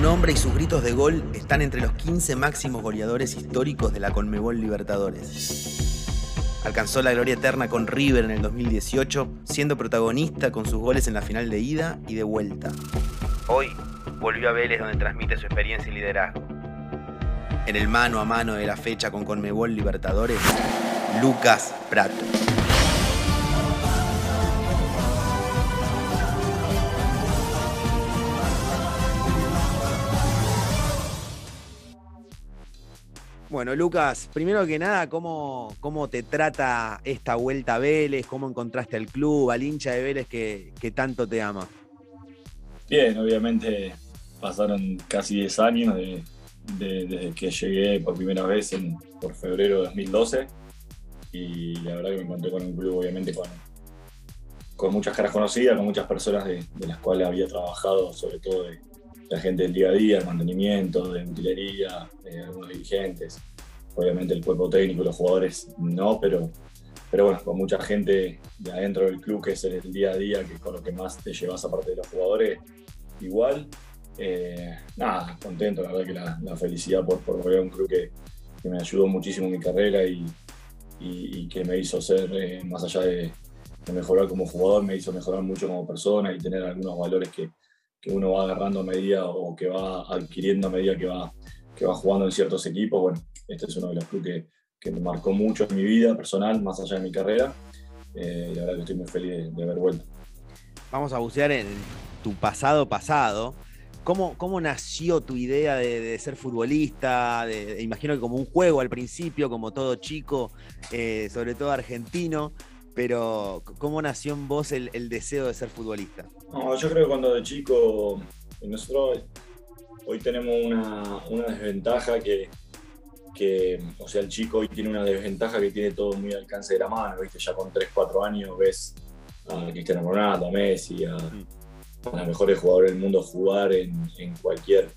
Nombre y sus gritos de gol están entre los 15 máximos goleadores históricos de la Conmebol Libertadores. Alcanzó la gloria eterna con River en el 2018, siendo protagonista con sus goles en la final de ida y de vuelta. Hoy volvió a Vélez donde transmite su experiencia y liderazgo. En el mano a mano de la fecha con Conmebol Libertadores, Lucas Prato. Bueno, Lucas, primero que nada, ¿cómo, ¿cómo te trata esta vuelta a Vélez? ¿Cómo encontraste al club, al hincha de Vélez que, tanto te ama? Bien, obviamente pasaron casi 10 años desde que llegué por primera vez en, por febrero de 2012 y la verdad que me encontré con un club obviamente con, con muchas caras conocidas, con muchas personas de, de las cuales había trabajado, sobre todo de, la gente del día a día, el mantenimiento, de utilería, de algunos dirigentes, obviamente el cuerpo técnico, los jugadores no, pero, pero bueno, con mucha gente de adentro del club que es el día a día, que con lo que más te llevas aparte de los jugadores, igual. Eh, nada, contento, la verdad que la, felicidad por, por volver a un club que, que, me ayudó muchísimo en mi carrera y, y, que me hizo ser, eh, más allá de mejorar como jugador, me hizo mejorar mucho como persona y tener algunos valores que, que uno va agarrando a medida o que va adquiriendo a medida que va, que va jugando en ciertos equipos. Bueno, este es uno de los clubes que, me marcó mucho en mi vida personal, más allá de mi carrera. Eh, y verdad que estoy muy feliz de, haber vuelto. Vamos a bucear en tu pasado pasado. ¿Cómo, cómo nació tu idea de, ser futbolista? Imagino que como un juego al principio, como todo chico, eh, sobre todo argentino pero ¿cómo nació en vos el, deseo de ser futbolista? No, yo creo que cuando de chico, nosotros hoy tenemos una, desventaja que, o sea, el chico hoy tiene una desventaja que tiene todo muy al alcance de la mano, ¿viste? Ya con 3, 4 años ves a Cristiano Ronaldo, a Messi, a, los mejores jugadores del mundo jugar en, cualquier,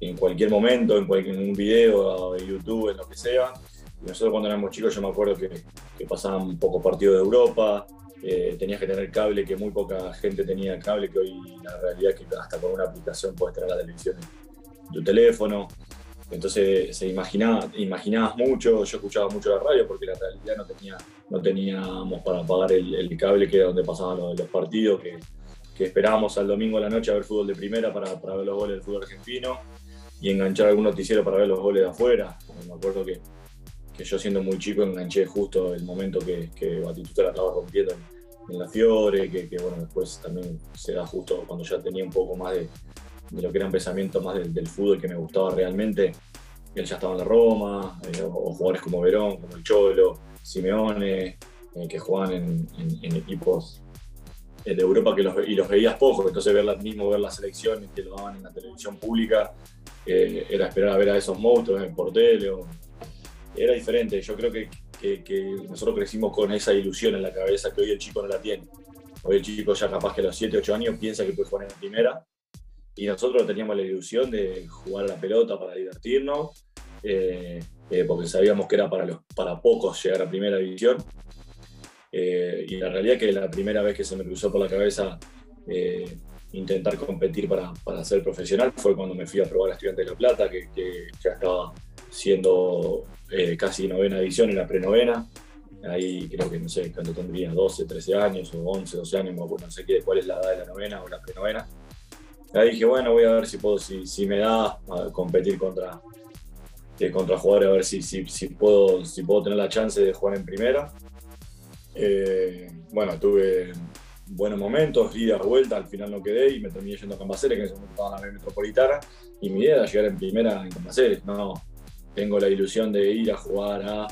en cualquier momento, en, en un video de YouTube, en lo que sea nosotros cuando éramos chicos yo me acuerdo que, pasaban pocos partidos de Europa, eh, tenías que tener cable, que muy poca gente tenía cable, que hoy la realidad es que hasta con una aplicación puedes tener la televisión en tu teléfono. Entonces se imaginaba, imaginabas mucho, yo escuchaba mucho la radio porque la realidad no, tenía, no teníamos para pagar el, cable que era donde pasaban los, los partidos, que, que, esperábamos al domingo a la noche a ver fútbol de primera para, para ver los goles del fútbol argentino y enganchar algún noticiero para ver los goles de afuera. Me acuerdo que que yo siendo muy chico enganché justo el momento que, que Batistuta la estaba rompiendo en, la Fiore, que, bueno, después también se da justo cuando ya tenía un poco más de, lo que eran pensamientos más del, fútbol que me gustaba realmente. Él ya estaba en la Roma, eh, o, jugadores como Verón, como el Cholo, Simeone, eh, que jugaban en, equipos eh, de Europa que los, y los veías poco, entonces ver mismo ver las selecciones que lo daban en la televisión pública, era esperar a ver a esos monstruos en Portele o era diferente. Yo creo que, nosotros crecimos con esa ilusión en la cabeza que hoy el chico no la tiene. Hoy el chico ya capaz que a los 7, 8 años piensa que puede jugar en primera y nosotros teníamos la ilusión de jugar la pelota para divertirnos, eh, eh, porque sabíamos que era para, para pocos llegar a primera división. Eh, y la realidad es que la primera vez que se me cruzó por la cabeza intentar competir para, para, ser profesional fue cuando me fui a probar a Estudiantes de La Plata, que, que ya estaba siendo eh, casi novena edición en la prenovena. Ahí creo que no sé cuánto tendría, 12, 13 años o 11, 12 años, no sé qué, cuál es la edad de la novena o la prenovena. Ahí dije, bueno, voy a ver si puedo, si, si me da a competir contra, eh, contra jugadores, a ver si, si, si, puedo, si puedo tener la chance de jugar en primera. Eh, bueno, tuve buenos momentos, ida, vuelta, al final no quedé y me terminé yendo a Cambaceres, que en ese momento estaba en la metropolitana, y mi idea era llegar en primera en Cambaceres, no, tengo la ilusión de ir a jugar a,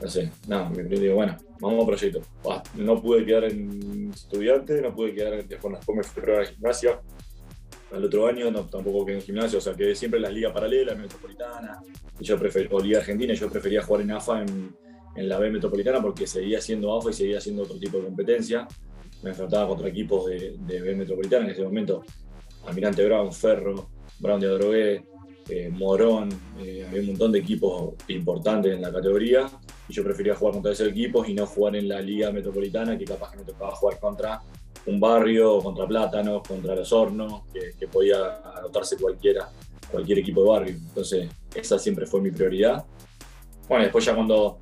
no sé, nada, me digo, bueno, vamos a proyecto. no pude quedar en estudiante, no pude quedar, después, después me fui a la gimnasia. Al otro año no, tampoco quedé en gimnasio, o sea, quedé siempre en las ligas paralelas, metropolitana, yo prefería, o Liga Argentina, yo prefería jugar en AFA en, en la B metropolitana porque seguía siendo AFA y seguía siendo otro tipo de competencia. Me enfrentaba contra equipos de, de B metropolitana en ese momento, Almirante Brown, Ferro, Brown de Adrogué, eh, Morón, eh, había un montón de equipos importantes en la categoría y yo prefería jugar contra esos equipos y no jugar en la liga metropolitana que capaz que me tocaba jugar contra un barrio contra Plátanos, contra Los Hornos, que, podía anotarse cualquiera, cualquier equipo de barrio. Entonces, esa siempre fue mi prioridad. Bueno, después ya cuando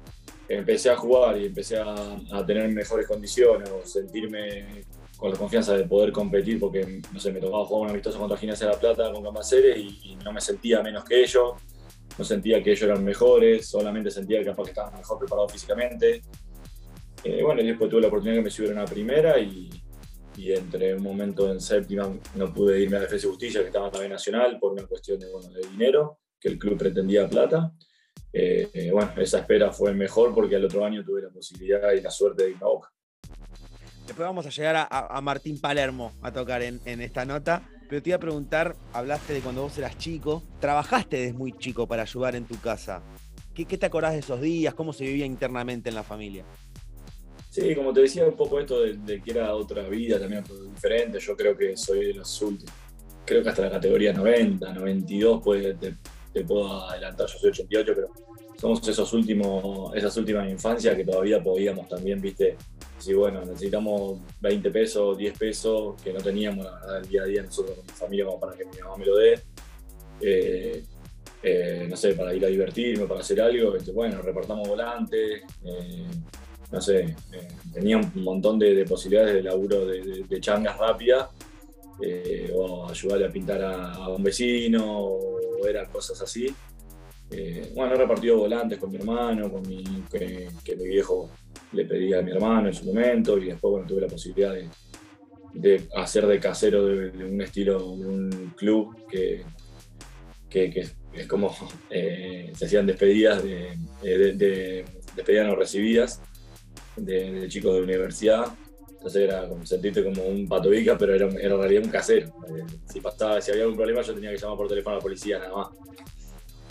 empecé a jugar y empecé a, tener mejores condiciones o sentirme con la confianza de poder competir, porque no sé, me tocaba jugar un amistoso contra Gimnasia de la Plata con Cambaceres y, y, no me sentía menos que ellos, no sentía que ellos eran mejores, solamente sentía que capaz que estaban mejor preparados físicamente. Eh, bueno, y después tuve la oportunidad que me subieron a primera y, y entre un momento en séptima no pude irme a Defensa y Justicia, que estaba también nacional, por una cuestión de, bueno, de dinero, que el club pretendía plata. Eh, eh, bueno, esa espera fue mejor porque al otro año tuve la posibilidad y la suerte de ir a Boca. Después vamos a llegar a, Martín Palermo a tocar en, esta nota, pero te iba a preguntar, hablaste de cuando vos eras chico, trabajaste desde muy chico para ayudar en tu casa. ¿Qué, te acordás de esos días? ¿Cómo se vivía internamente en la familia? Sí, como te decía un poco esto de, que era otra vida también diferente, yo creo que soy de los últimos, creo que hasta la categoría 90, 92 pues, te, puedo adelantar, yo soy 88, pero somos esos últimos, esas últimas infancias que todavía podíamos también, viste, decir, bueno, necesitamos 20 pesos, 10 pesos, que no teníamos el día a día nosotros con mi familia como para que mi mamá me lo dé. Eh, eh, no sé, para ir a divertirme, para hacer algo, bueno, repartamos volantes, eh, no sé, tenía un montón de, posibilidades de laburo de, changas rápidas, o ayudarle a pintar a, un vecino, o eran cosas así. Bueno, he repartido volantes con mi hermano, con mi, que, mi viejo le pedía a mi hermano en su momento, y después bueno, tuve la posibilidad de, hacer de casero de, un estilo, de un club que, que, es como se hacían despedidas de, despedidas no recibidas de, chicos de universidad. Entonces era como sentirte como un patovica, pero era, era, en realidad un casero. Eh, si, pasaba, si había algún problema, yo tenía que llamar por teléfono a la policía nada más.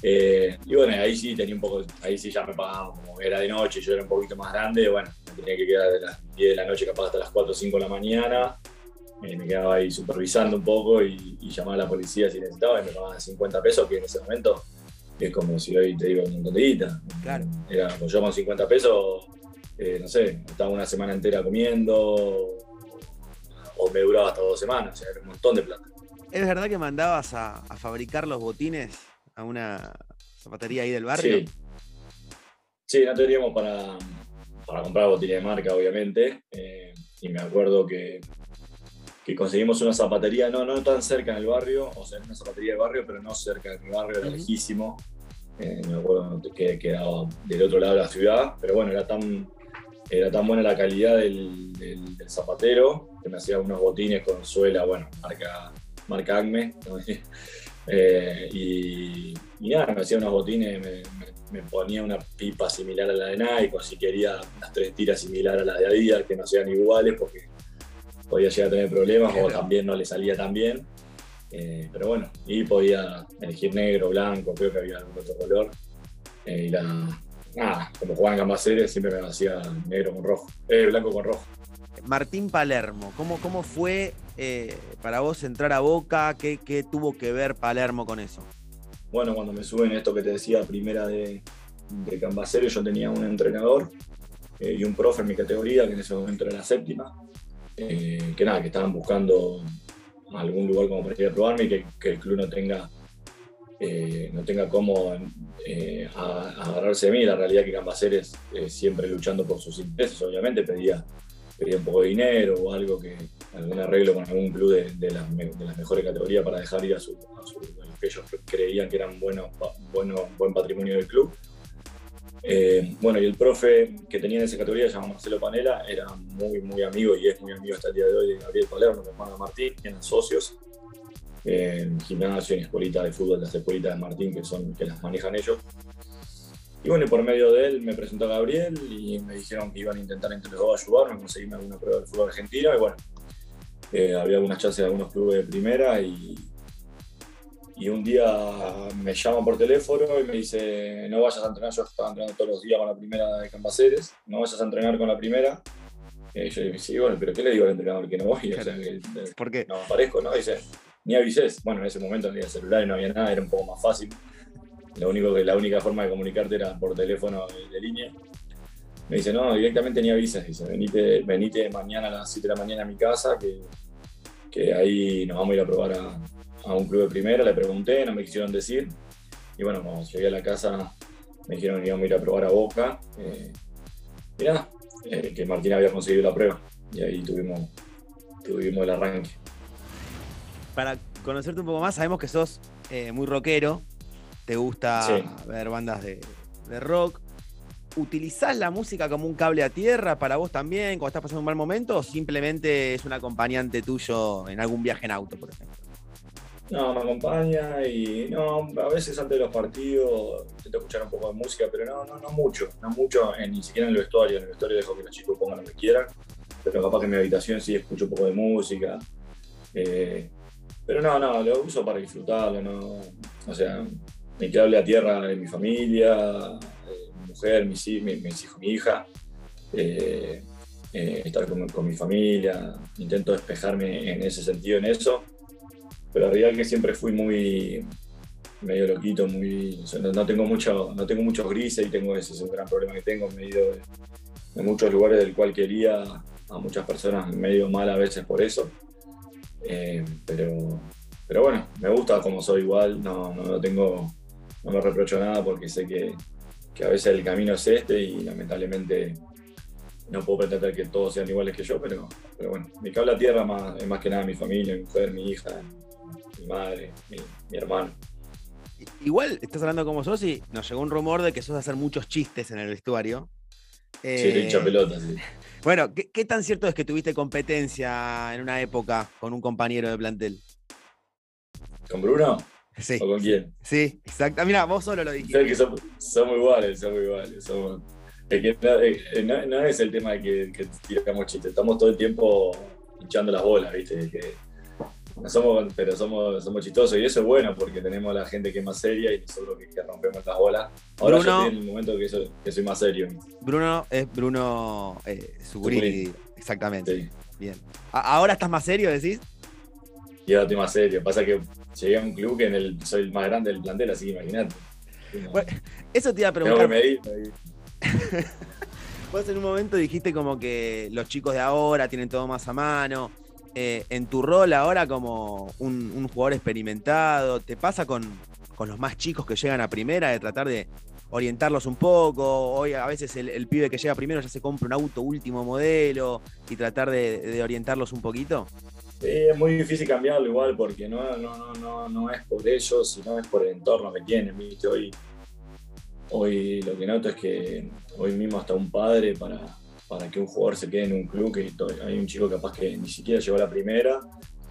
Eh, y bueno, ahí sí tenía un poco, ahí sí ya me pagaban, como era de noche, yo era un poquito más grande, bueno, me tenía que quedar de las 10 de la noche capaz hasta las 4 o 5 de la mañana, eh, me quedaba ahí supervisando un poco y, llamaba a la policía si necesitaba y me pagaban 50 pesos, que en ese momento es como si hoy te digo un montón de guita. Claro. Era, pues yo con 50 pesos eh, no sé, estaba una semana entera comiendo, o me duraba hasta dos semanas, o sea, era un montón de plata. ¿Es verdad que mandabas a, fabricar los botines a una zapatería ahí del barrio? Sí, sí no teníamos para, para comprar botines de marca, obviamente, eh, y me acuerdo que, que conseguimos una zapatería, no, no tan cerca en el barrio, o sea, una zapatería de barrio, pero no cerca de mi barrio, era lejísimo. Eh, me acuerdo que quedaba del otro lado de la ciudad, pero bueno, era tan, era tan buena la calidad del, zapatero que me hacía unos botines con suela, bueno, marca, marca Acme. Eh, y, nada, me hacía unos botines, me, ponía una pipa similar a la de Nike, o si quería unas tres tiras similar a las de Adidas, que no sean iguales, porque podía llegar a tener problemas o también no le salía tan bien. Eh, pero bueno, y podía elegir negro, blanco, creo que había algún otro color. Eh, y la, nada, como jugaban en Cambaceres, siempre me hacía negro con rojo, eh, blanco con rojo. Martín Palermo, ¿cómo, cómo fue eh, para vos entrar a Boca? ¿Qué, tuvo que ver Palermo con eso? Bueno, cuando me suben esto que te decía, primera de, de Cambaceres, yo tenía un entrenador eh, y un profe en mi categoría, que en ese momento era la séptima, que nada, que estaban buscando algún lugar como para ir a probarme y que, el club no tenga eh, no tenga cómo eh, agarrarse de mí. La realidad que Cambaceres, eh, siempre luchando por sus intereses, obviamente pedía, pedía un poco de dinero o algo que algún arreglo con algún club de, las, mejores categorías para dejar ir a, su, que ellos creían que eran buenos, bueno, buen patrimonio del club. bueno, y el profe que tenía en esa categoría, se llama Marcelo Panela, era muy, muy amigo y es muy amigo hasta el día de hoy de Gabriel Palermo, mi hermano Martín, eran socios en gimnasio, en escuelitas de fútbol, las escuelitas de Martín, que, son, que las manejan ellos. Y bueno, por medio de él me presentó a Gabriel y me dijeron que iban a intentar entre los dos ayudarme, conseguirme alguna prueba de fútbol argentino. Y bueno, eh, había algunas chances de algunos clubes de primera y, y un día me llama por teléfono y me dice, no vayas a entrenar, yo estaba entrenando todos los días con la primera de Cambaceres, no vayas a entrenar con la primera. Y yo le dije, sí, bueno, pero ¿qué le digo al entrenador que no voy? O sea, que, ¿Por qué? No aparezco, ¿no? Dice, ni avisés. Bueno, en ese momento no había celular y no había nada, era un poco más fácil. La única forma de comunicarte era por teléfono de, línea. me dice, no, directamente ni avisas, dice, venite, venite mañana a las 7 de la mañana a mi casa, que, que ahí nos vamos a ir a probar a, un club de primera, le pregunté, no me quisieron decir, y bueno, cuando llegué a la casa me dijeron que íbamos a ir a probar a Boca, eh, y nada, eh, que Martín había conseguido la prueba, y ahí tuvimos, tuvimos el arranque. Para conocerte un poco más, sabemos que sos eh, muy rockero, te gusta Sí. ver bandas de, de rock. ¿Utilizás la música como un cable a tierra para vos también cuando estás pasando un mal momento o simplemente es un acompañante tuyo en algún viaje en auto, por ejemplo? No, me acompaña y no, a veces antes de los partidos intento escuchar un poco de música, pero no, no, no mucho, no mucho, eh, ni siquiera en el vestuario, en el vestuario dejo que los chicos pongan lo que quieran, pero capaz que en mi habitación sí escucho un poco de música. eh, pero no, no, lo uso para disfrutarlo, no, o sea, mi cable a tierra en mi familia, mi mujer, mis, mis hijos, mi hija, eh, eh, estar con, mi familia, intento despejarme en ese sentido, en eso pero la realidad es que siempre fui muy medio loquito, muy, no, tengo mucho, no tengo muchos grises y tengo ese es un gran problema que tengo, me he ido de, muchos lugares del cual quería a muchas personas medio mal a veces por eso. Eh, pero, pero bueno, me gusta como soy igual, no, no tengo, no me reprocho nada porque sé que, que a veces el camino es este y lamentablemente no puedo pretender que todos sean iguales que yo, pero, pero bueno, mi cable a tierra más, es más que nada mi familia, mi mujer, mi hija, mi madre, mi, mi hermano. Igual estás hablando como sos y nos llegó un rumor de que sos hacer muchos chistes en el vestuario. Sí, Eh, le hincha pelota, sí. Bueno, ¿qué, qué tan cierto es que tuviste competencia en una época con un compañero de plantel? ¿Con Bruno? Sí. ¿O con quién? Sí, exacto. Mira, vos solo lo dijiste. que somos, somos iguales, somos iguales. Somos, es que no, no- no es el tema de que, que tiramos chistes, estamos todo el tiempo hinchando las bolas, ¿viste? Que somos, pero somos, somos chistosos y eso es bueno porque tenemos a la gente que es más seria y nosotros que, que rompemos las bolas. Ahora Bruno. yo estoy en el momento que soy, que soy más serio. Bruno es Bruno eh, exactamente. Sí. Bien. ¿Ahora estás más serio, decís? Y ahora estoy más serio. Pasa que llegué a un club que en el, soy el más grande del plantel, así que imagínate. Bueno, Eso te iba a preguntar. medir, medir. Vos en un momento dijiste como que los chicos de ahora tienen todo más a mano. Eh, en tu rol ahora como un, un jugador experimentado, ¿te pasa con, con los más chicos que llegan a primera de tratar de orientarlos un poco? Hoy a veces el, el pibe que llega primero ya se compra un auto último modelo y tratar de, de orientarlos un poquito. Sí, es muy difícil cambiarlo igual porque no, no, no, no, no es por ellos, sino es por el entorno que tienen. Hoy, hoy lo que noto es que hoy mismo hasta un padre para, para que un jugador se quede en un club, que hay un chico capaz que ni siquiera llegó a la primera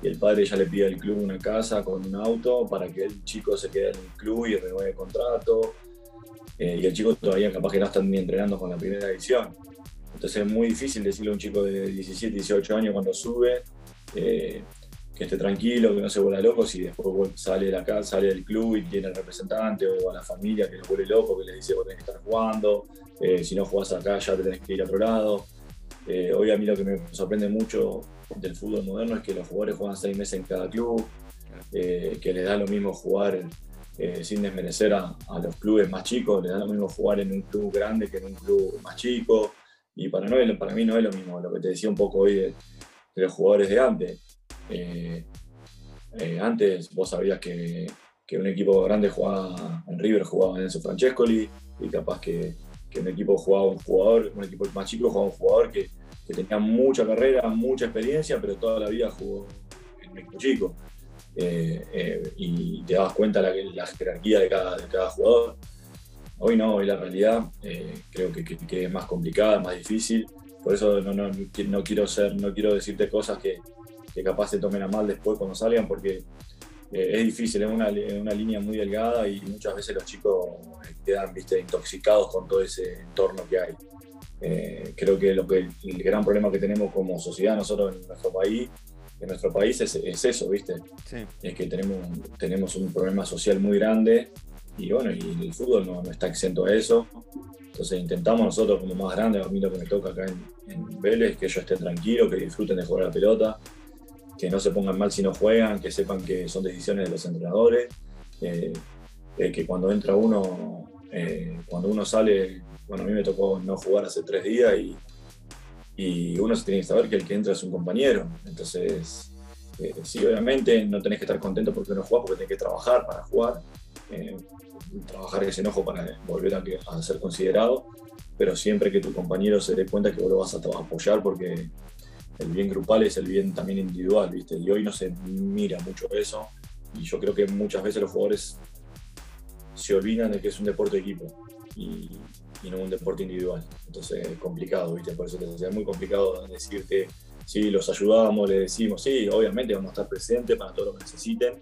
y el padre ya le pide al club una casa con un auto para que el chico se quede en el club y renueve el contrato. Eh, y el chico todavía capaz que no está ni entrenando con la primera división. Entonces es muy difícil decirle a un chico de 17, 18 años cuando sube eh, que esté tranquilo, que no se vuelva loco, si después sale de la casa, sale del club y tiene el representante o a la familia que lo vuelve loco, que le dice vos tenés que estar jugando, eh, si no jugás acá ya te tenés que ir a otro lado. Eh, hoy a mí lo que me sorprende mucho del fútbol moderno es que los jugadores juegan seis meses en cada club, que les da lo mismo jugar sin desmerecer a, los clubes más chicos, les da lo mismo jugar en un club grande que en un club más chico. Y para, no, para mí no es lo mismo, lo que te decía un poco hoy de, de los jugadores de antes. Eh, eh, antes vos sabías que, que un equipo grande jugaba, en River jugaba Enzo Francescoli y capaz que, que un equipo jugaba un jugador, un equipo más chico jugaba un jugador que, que tenía mucha carrera, mucha experiencia, pero toda la vida jugó en un equipo chico. Eh, eh, y te dabas cuenta la, la jerarquía de cada, de cada jugador. Hoy no, hoy la realidad eh, creo que es más complicada, más difícil. Por eso no, no, no quiero ser, no quiero decirte cosas que, que capaz se tomen a mal después cuando salgan, porque eh, es difícil, es una, es una línea muy delgada y muchas veces los chicos eh, quedan ¿viste, intoxicados con todo ese entorno que hay. Eh, creo que, lo que el gran problema que tenemos como sociedad nosotros en nuestro país, en nuestro país es, es eso, ¿viste? Sí. es que tenemos, tenemos un problema social muy grande y bueno, y el fútbol no, no está exento a eso. Entonces intentamos nosotros como más grandes, a mí lo que me toca acá en, en Vélez, que ellos estén tranquilos, que disfruten de jugar la pelota, que no se pongan mal si no juegan, que sepan que son decisiones de los entrenadores, eh, eh, que cuando entra uno eh, cuando uno sale, bueno, a mí me tocó no jugar hace tres días y, uno se tiene que saber que el que entra es un compañero. Entonces, sí, obviamente no tenés que estar contento porque uno juega, porque tenés que trabajar para jugar, eh, trabajar ese enojo para volver a, a, ser considerado, pero siempre que tu compañero se dé cuenta que vos lo vas a apoyar porque el bien grupal es el bien también individual, ¿viste? Y hoy no se mira mucho eso y yo creo que muchas veces los jugadores se olvidan de que es un deporte de equipo y, no un deporte individual. Entonces es complicado, ¿viste? Por eso es muy complicado decirte, sí, los ayudamos, les decimos, sí, obviamente vamos a estar presentes para todo lo que necesiten,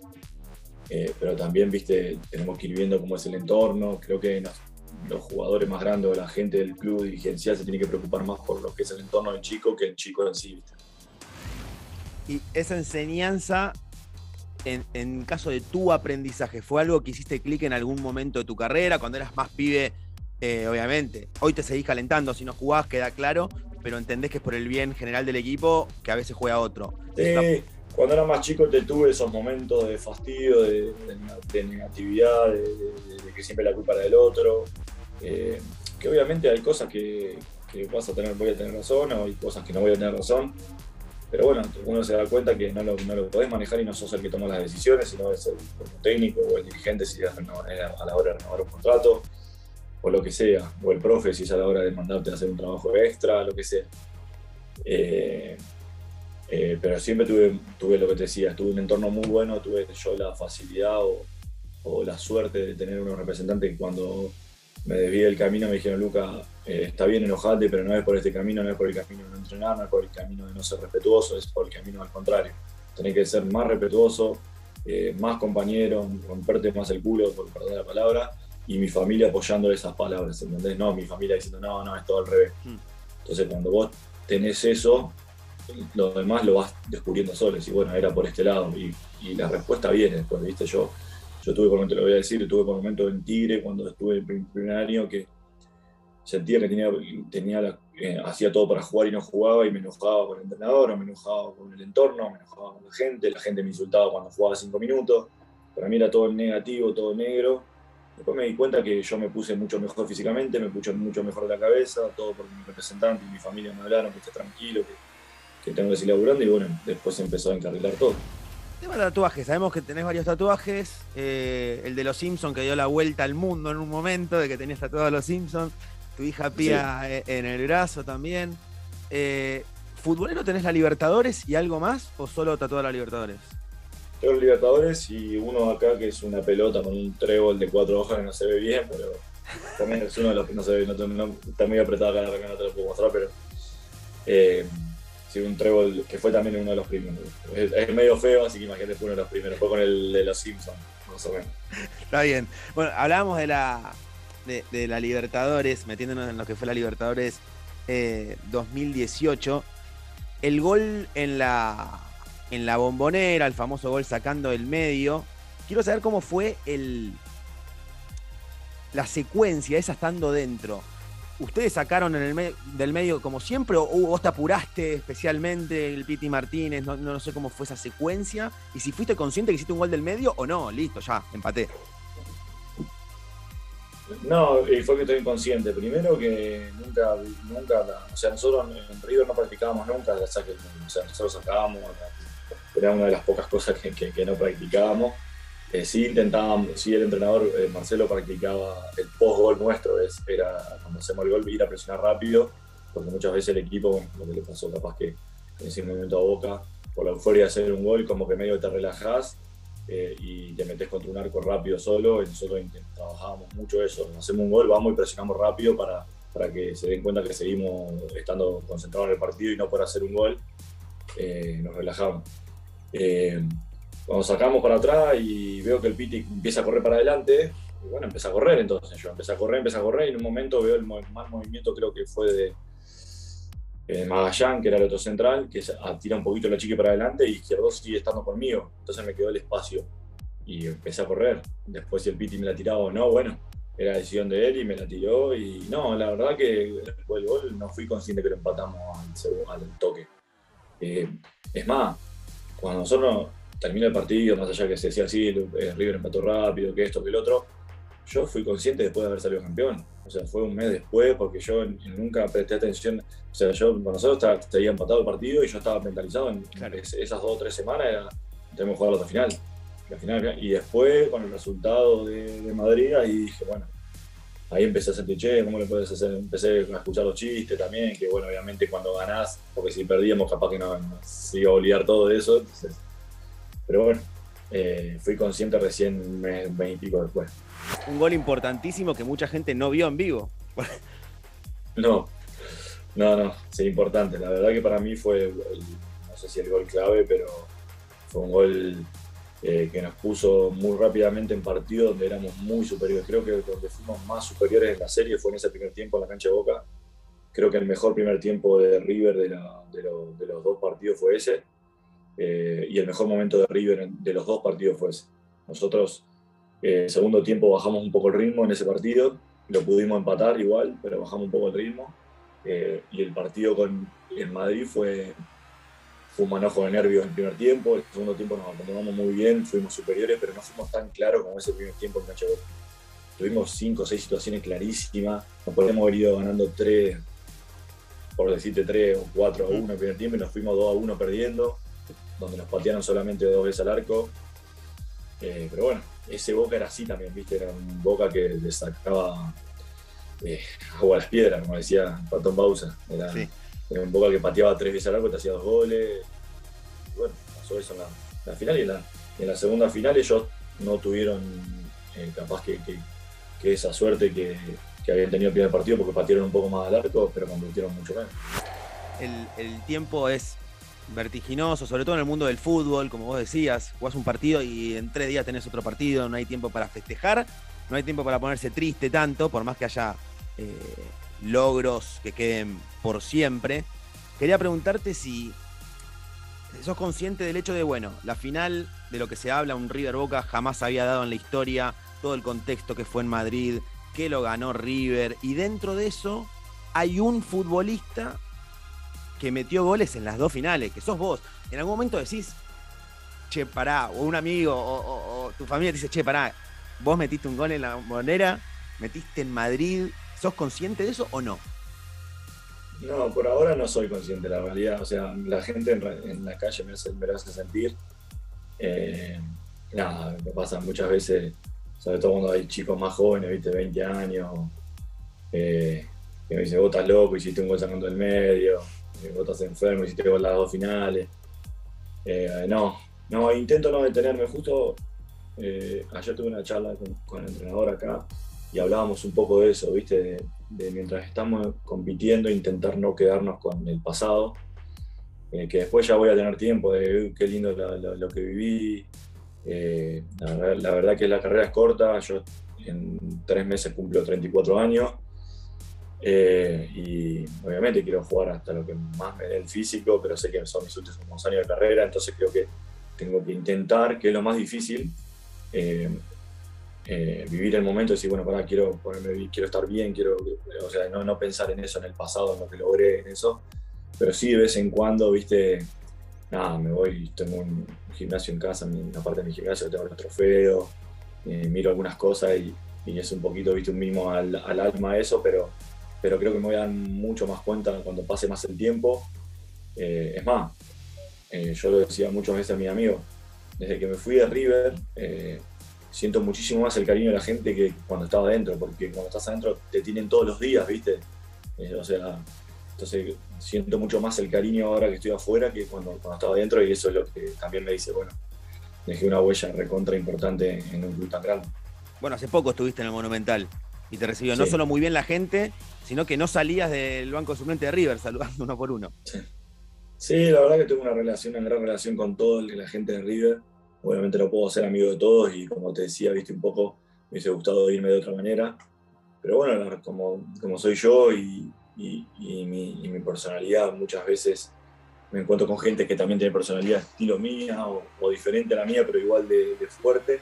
eh, pero también, ¿viste? Tenemos que ir viendo cómo es el entorno. Creo que los jugadores más grandes o la gente del club dirigencial se tiene que preocupar más por lo que es el entorno del chico que el chico en sí. Y esa enseñanza en, caso de tu aprendizaje? ¿Fue algo que hiciste clic en algún momento de tu carrera, cuando eras más pibe? Eh, obviamente, hoy te seguís calentando, si no jugás, queda claro, pero entendés que es por el bien general del equipo que a veces juega otro. Sí, cuando era más chico te tuve esos momentos de fastidio, de, negatividad, de, que siempre la culpa era del otro. Eh, que obviamente hay cosas que, vas a tener, voy a tener razón, o hay cosas que no voy a tener razón. Pero bueno, uno se da cuenta que no lo, no podés manejar y no sos el que toma las decisiones, sino es el, técnico o el dirigente si es a la hora de renovar un contrato, o lo que sea, o el profe si es a la hora de mandarte a hacer un trabajo extra, lo que sea. Eh, eh, pero siempre tuve, tuve lo que te decía, tuve un entorno muy bueno, tuve yo la facilidad o, o la suerte de tener unos representantes que cuando me desvié del camino me dijeron, Luca, eh, está bien enojarte, pero no es por este camino, no es por el camino de no entrenar, no es por el camino de no ser respetuoso, es por el camino al contrario. Tenés que ser más respetuoso, eh, más compañero, romperte más el culo, por perder la palabra, y mi familia apoyando esas palabras, ¿entendés? No, mi familia diciendo, no, no, es todo al revés. Hmm. Entonces, cuando vos tenés eso, lo demás lo vas descubriendo solo. Y bueno, era por este lado. Y, la respuesta viene después, ¿viste? Yo yo tuve por momento, lo voy a decir, tuve por momento en Tigre cuando estuve en primer año que sentía que tenía, tenía eh, hacía todo para jugar y no jugaba y me enojaba con el entrenador, me enojaba con el entorno, me enojaba con la gente, la gente me insultaba cuando jugaba cinco minutos, para mí era todo negativo, todo negro. Después me di cuenta que yo me puse mucho mejor físicamente, me puse mucho mejor la cabeza, todo por mi representante y mi familia me hablaron que esté tranquilo, que, que tengo que seguir laburando y bueno, después empezó a encarrilar todo. Tema de tatuajes, sabemos que tenés varios tatuajes. Eh, el de los Simpsons que dio la vuelta al mundo en un momento, de que tenías tatuado a los Simpsons. Tu hija Pía eh, en el brazo también. Eh, ¿Futbolero tenés la Libertadores y algo más? ¿O solo tatuado la Libertadores? Tengo la Libertadores y uno acá que es una pelota con un trébol de cuatro hojas que no se ve bien, pero también es uno de los que no se ve, no, está muy apretado acá, no te lo puedo mostrar, pero un trébol que fue también uno de los primeros. Es, medio feo, así que imagínate fue uno de los primeros. Fue con el de los Simpsons, más o menos. Está bien. Bueno, hablábamos de la, de, la Libertadores, metiéndonos en lo que fue la Libertadores 2018. Eh, el gol en la, en la bombonera, el famoso gol sacando el medio. Quiero saber cómo fue el, la secuencia, esa estando dentro ¿Ustedes sacaron en el del medio como siempre o vos te apuraste especialmente, el Piti Martínez, no, no, sé cómo fue esa secuencia? Y si fuiste consciente que hiciste un gol del medio o no, listo, ya, empaté. No, fue que estoy inconsciente. Primero que nunca, nunca, o sea, nosotros en River no practicábamos nunca la saque O sea, nosotros sacábamos, era una de las pocas cosas que, que no practicábamos. Eh, sí intentábamos, sí el entrenador eh, Marcelo practicaba el post-gol nuestro, es, era cuando hacemos el gol ir a presionar rápido, porque muchas veces el equipo, lo que le pasó capaz que en ese momento a Boca, por la euforia de hacer un gol, como que medio te relajás eh, y te metes contra un arco rápido solo, y nosotros trabajábamos mucho eso, hacemos un gol, vamos y presionamos rápido para, para que se den cuenta que seguimos estando concentrados en el partido y no por hacer un gol, nos relajamos cuando sacamos para atrás y veo que el Piti empieza a correr para adelante, y bueno, empieza a correr entonces. Yo empecé a correr, empecé a correr y en un momento veo el mal movimiento, creo que fue de eh, Magallán, que era el otro central, que tira un poquito la chica para adelante y izquierdo sigue estando conmigo. Entonces me quedó el espacio y empecé a correr. Después si el Piti me la tiraba o no, bueno, era decisión de él y me la tiró. Y no, la verdad que después del gol no fui consciente que lo empatamos al, al toque. Eh, es más, cuando nosotros termina el partido, más allá que se decía así, River empató rápido, que esto, que el otro, yo fui consciente después de haber salido campeón. O sea, fue un mes después porque yo nunca presté atención. O sea, yo con nosotros había empatado el partido y yo estaba mentalizado en esas dos o tres semanas, era, tenemos que jugar la final. La final. Y después, con el resultado de, de Madrid, ahí dije, bueno, ahí empecé a sentir, che, ¿cómo le puedes hacer? Empecé a escuchar los chistes también, que bueno, obviamente cuando ganás, porque si perdíamos capaz que no, se iba a olvidar todo de eso. Pero bueno, eh, fui consciente recién un mes, y pico después. Un gol importantísimo que mucha gente no vio en vivo. no, no, no, sí, importante. La verdad que para mí fue, no sé si el gol clave, pero fue un gol eh, que nos puso muy rápidamente en partido donde éramos muy superiores. Creo que donde fuimos más superiores en la serie fue en ese primer tiempo en la cancha de Boca. Creo que el mejor primer tiempo de River de, los dos partidos fue ese. Eh, y el mejor momento de River de los dos partidos fue ese. Nosotros, eh, segundo tiempo, bajamos un poco el ritmo en ese partido. Lo pudimos empatar igual, pero bajamos un poco el ritmo. y el partido con el Madrid fue, fue un manojo de nervios en el primer tiempo, el segundo tiempo nos acomodamos muy bien, fuimos superiores, pero no fuimos tan claros como ese primer tiempo en Cancha Tuvimos cinco o seis situaciones clarísimas, nos podríamos haber ido ganando tres, por decirte tres o cuatro a uno en el primer tiempo y nos fuimos dos a uno perdiendo, donde nos patearon solamente dos veces al arco. Eh, pero bueno, ese Boca era así también, ¿viste? Era un Boca que le sacaba eh, agua a las piedras, como decía Patón Bausa. Era, un Boca que pateaba tres veces al arco, te hacía dos goles. bueno, pasó eso en la, final y en la, segunda final ellos no tuvieron eh, capaz que, esa suerte que, habían tenido el primer partido porque patearon un poco más al arco, pero convirtieron mucho menos. El, tiempo es vertiginoso, sobre todo en el mundo del fútbol, como vos decías, jugás un partido y en tres días tenés otro partido, no hay tiempo para festejar, no hay tiempo para ponerse triste tanto, por más que haya eh, logros que queden por siempre. Quería preguntarte si sos consciente del hecho de, bueno, la final de lo que se habla, un River Boca jamás había dado en la historia, todo el contexto que fue en Madrid, que lo ganó River, y dentro de eso hay un futbolista que metió goles en las dos finales, que sos vos. En algún momento decís, che, pará, o un amigo o, tu familia te dice, che, pará, vos metiste un gol en la monera, metiste en Madrid, ¿Sos consciente de eso o no? No, por ahora no soy consciente, la realidad. O sea, la gente en, la calle me hace, me hace sentir. Eh, nada, me pasa muchas veces, sobre todo cuando hay chicos más jóvenes, viste, 20 años, eh, que me dicen, vos estás loco, hiciste un gol sacando del medio, eh, vos estás enfermo, hiciste gol las dos finales. no, no, intento no detenerme. Justo ayer tuve una charla con el entrenador acá y hablábamos un poco de eso, ¿viste? De, mientras estamos compitiendo, intentar no quedarnos con el pasado, eh, que después ya voy a tener tiempo de qué lindo lo, que viví. Eh, la, verdad que la carrera es corta, yo en tres meses cumplo 34 años. Eh, y obviamente quiero jugar hasta lo que más me dé el físico, pero sé que son mis últimos años de carrera, entonces creo que tengo que intentar, que es lo más difícil, eh, vivir el momento y decir, bueno, para, quiero, ponerme, quiero estar bien, quiero, o sea, no, no, pensar en eso, en el pasado, en lo que logré, en eso, pero sí de vez en cuando, viste, nada, me voy, tengo un gimnasio en casa, en la parte de mi gimnasio tengo los trofeos, eh, miro algunas cosas y, y, es un poquito, viste, un mimo al, al, alma eso, pero, pero creo que me voy a dar mucho más cuenta cuando pase más el tiempo. Eh, es más, yo lo decía muchas veces a mi amigo, desde que me fui de River, siento muchísimo más el cariño de la gente que cuando estaba adentro, porque cuando estás adentro te tienen todos los días, ¿viste? Eh, o sea, entonces siento mucho más el cariño ahora que estoy afuera que cuando, cuando estaba adentro y eso es lo que también me dice, bueno, dejé una huella recontra importante en un club tan grande. Bueno, hace poco estuviste en el Monumental y te recibió no solo muy bien la gente, sino que no salías del banco suplente de River saludando uno por uno. Sí. sí, la verdad que tengo una relación, una gran relación con todo la gente de River obviamente no puedo ser amigo de todos y como te decía, viste un poco, me hubiese gustado irme de otra manera. Pero bueno, como, como soy yo y, mi, personalidad, muchas veces me encuentro con gente que también tiene personalidad estilo mía o, diferente a la mía, pero igual de, fuerte.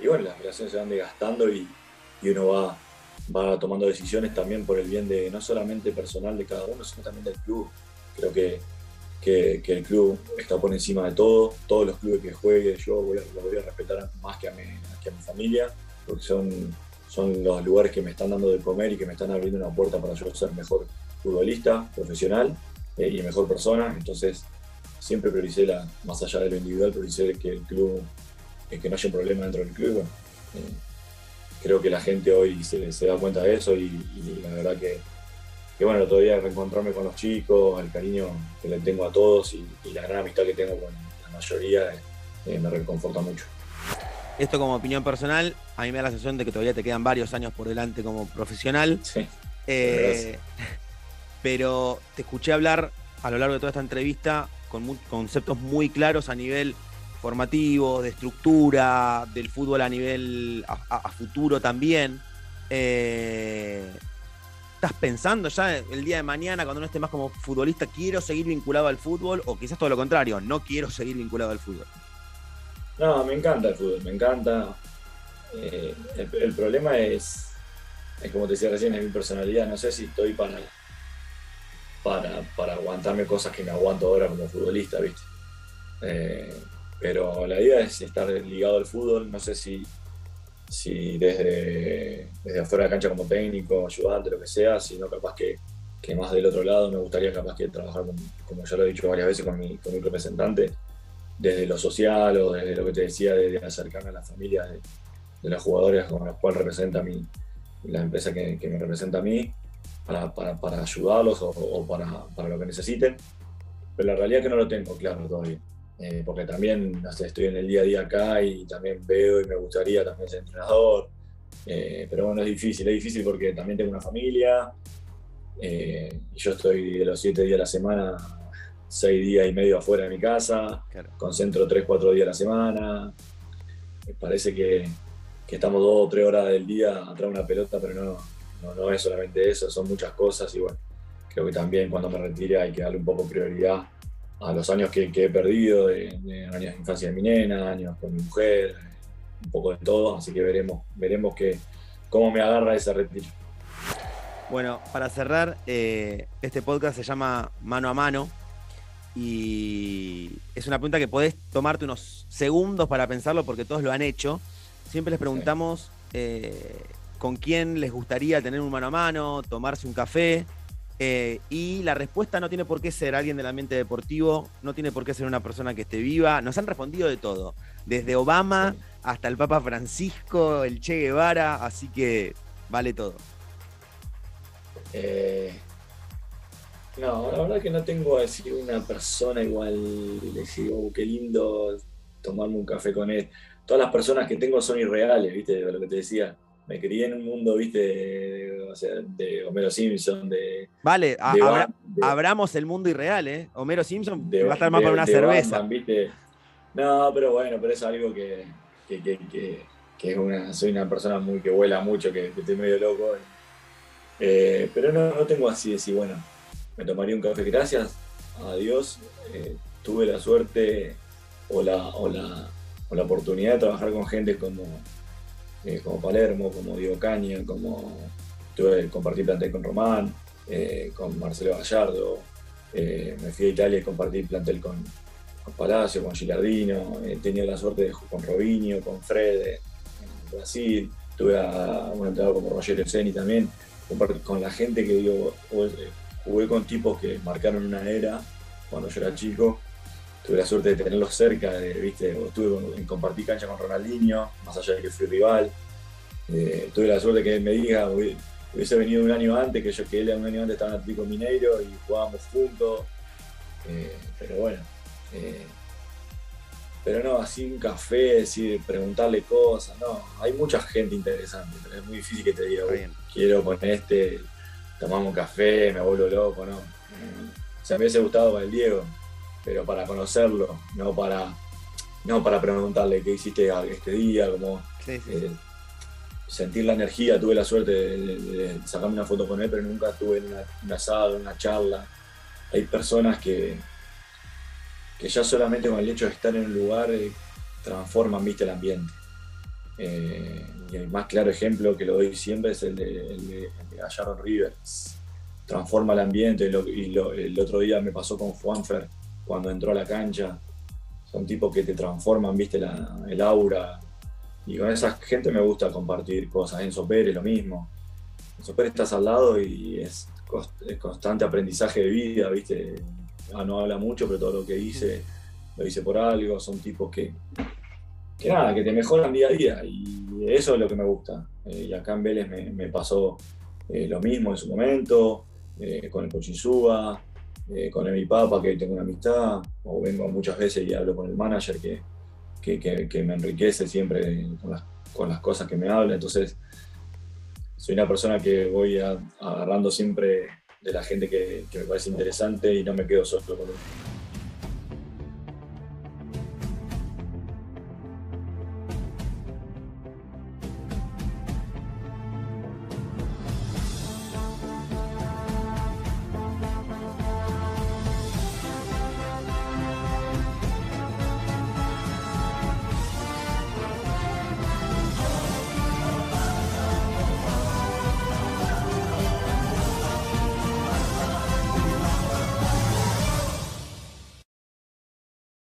Y bueno, las relaciones se van desgastando y, uno va, va tomando decisiones también por el bien de no solamente personal de cada uno, sino también del club. Creo que que, el club está por encima de todo. Todos los clubes que juegue yo voy a, lo voy a respetar más que a, mi, que a mi familia, porque son, son los lugares que me están dando de comer y que me están abriendo una puerta para yo ser mejor futbolista, profesional eh, y mejor persona. Entonces, siempre prioricé, la, más allá de lo individual, prioricé que el club, eh, que no haya un problema dentro del club. Eh, creo que la gente hoy se, da cuenta de eso y, la verdad que, que, bueno, todavía reencontrarme con los chicos, el cariño que le tengo a todos y, la gran amistad que tengo con la mayoría me reconforta mucho. Esto como opinión personal, a mí me da la sensación de que todavía te quedan varios años por delante como profesional. Sí. pero te escuché hablar a lo largo de toda esta entrevista con conceptos muy claros a nivel formativo, de estructura, del fútbol a nivel a, futuro también. Eh, ¿Estás pensando ya el día de mañana, cuando no esté más como futbolista, quiero seguir vinculado al fútbol? O quizás todo lo contrario, no quiero seguir vinculado al fútbol. No, me encanta el fútbol, me encanta. Eh, el, problema es, es, como te decía recién, es mi personalidad. No sé si estoy para para, para, aguantarme cosas que me aguanto ahora como futbolista, ¿viste? Eh, pero la idea es estar ligado al fútbol, no sé si, si desde, desde afuera de la cancha como técnico, ayudante, lo que sea, sino capaz que, que más del otro lado me gustaría capaz que trabajar, como ya lo he dicho varias veces, con mi, con mi representante, desde lo social o desde lo que te decía, de, acercarme a la familia de, los jugadores con los cuales representa mi, la empresa que, me representa a mí para, ayudarlos o, para, lo que necesiten. Pero la realidad es que no lo tengo claro todavía. Eh, porque también estoy en el día a día acá y también veo y me gustaría también ser entrenador. Eh, pero bueno, es difícil, es difícil porque también tengo una familia eh, y yo estoy de los siete días a la semana, seis días y medio afuera de mi casa, concentro tres, cuatro días a la semana. parece que, que estamos dos o tres horas del día atrás de una pelota, pero no, no, no es solamente eso, son muchas cosas y bueno, creo que también cuando me retire hay que darle un poco prioridad a los años que, he perdido, de, años de infancia de mi nena, años con mi mujer, un poco de todo, así que veremos, veremos que, cómo me agarra ese retiro. Bueno, para cerrar, eh, este podcast se llama Mano a Mano y es una pregunta que podés tomarte unos segundos para pensarlo porque todos lo han hecho. Siempre les preguntamos eh, con quién les gustaría tener un mano a mano, tomarse un café. Eh, y la respuesta no tiene por qué ser alguien del ambiente deportivo, no tiene por qué ser una persona que esté viva. Nos han respondido de todo, desde Obama hasta el Papa Francisco, el Che Guevara, así que vale todo. Eh, no, la verdad que no tengo a decir una persona igual, decir, oh, qué lindo tomarme un café con él. Todas las personas que tengo son irreales, ¿viste? Lo que te decía me crié en un mundo, viste, de, o sea, de Homero Simpson, de... Vale, abramos el mundo irreal, ¿eh? Homero Simpson va a estar más para una cerveza. ¿viste? No, pero bueno, pero es algo que, que, que, que, es una, soy una persona muy que vuela mucho, que, estoy medio loco. Eh, pero no, no tengo así de decir, bueno, me tomaría un café, gracias a Dios, eh, tuve la suerte o la, o la, o la oportunidad de trabajar con gente como eh, como Palermo, como Diego Caña, como tuve compartir plantel con Román, eh, con Marcelo Gallardo, eh, me fui a Italia y compartí plantel con, Palacio, con Gilardino, he tenido la suerte de jugar con Robinho, con Fred en Brasil, tuve a un entrenador como Roger Seni también, compartí con la gente que digo, jugué con tipos que marcaron una era cuando yo era chico tuve la suerte de tenerlos cerca, de, ¿viste? estuve en compartir cancha con Ronaldinho, más allá de que fui rival. Eh, tuve la suerte que él me diga, hubiese venido un año antes, que yo que él un año antes estaba en Atlético Mineiro y jugábamos juntos. Eh, pero bueno. Eh, pero no, así un café, decir, preguntarle cosas, no, hay mucha gente interesante, pero es muy difícil que te diga, quiero con este, tomamos un café, me vuelvo loco, no. O sea, me hubiese gustado con el Diego, pero para conocerlo, no para, no para preguntarle qué hiciste este día, como eh, sentir la energía. Tuve la suerte de, sacarme una foto con él, pero nunca tuve una, un asado, una charla. Hay personas que, que ya solamente con el hecho de estar en un lugar eh, transforman ¿viste, el ambiente. Eh, y el más claro ejemplo que lo doy siempre es el de, el de, Rivers. Transforma el ambiente y, el otro día me pasó con Juanfer cuando entró a la cancha. Son tipos que te transforman, viste, el aura y con esa gente me gusta compartir cosas. Enzo Pérez, lo mismo. Enzo Pérez estás al lado y es, constante aprendizaje de vida, ¿viste? Ah, no habla mucho, pero todo lo que dice lo dice por algo. Son tipos que, que nada, que te mejoran día a día y eso es lo que me gusta. Eh, y acá en Vélez me, pasó eh, lo mismo en su momento, eh, con el Suba, con mi papa que tengo una amistad, o vengo muchas veces y hablo con el manager que, que, me enriquece siempre con las, cosas que me habla. Entonces, soy una persona que voy agarrando siempre de la gente que, me parece interesante y no me quedo solo con él.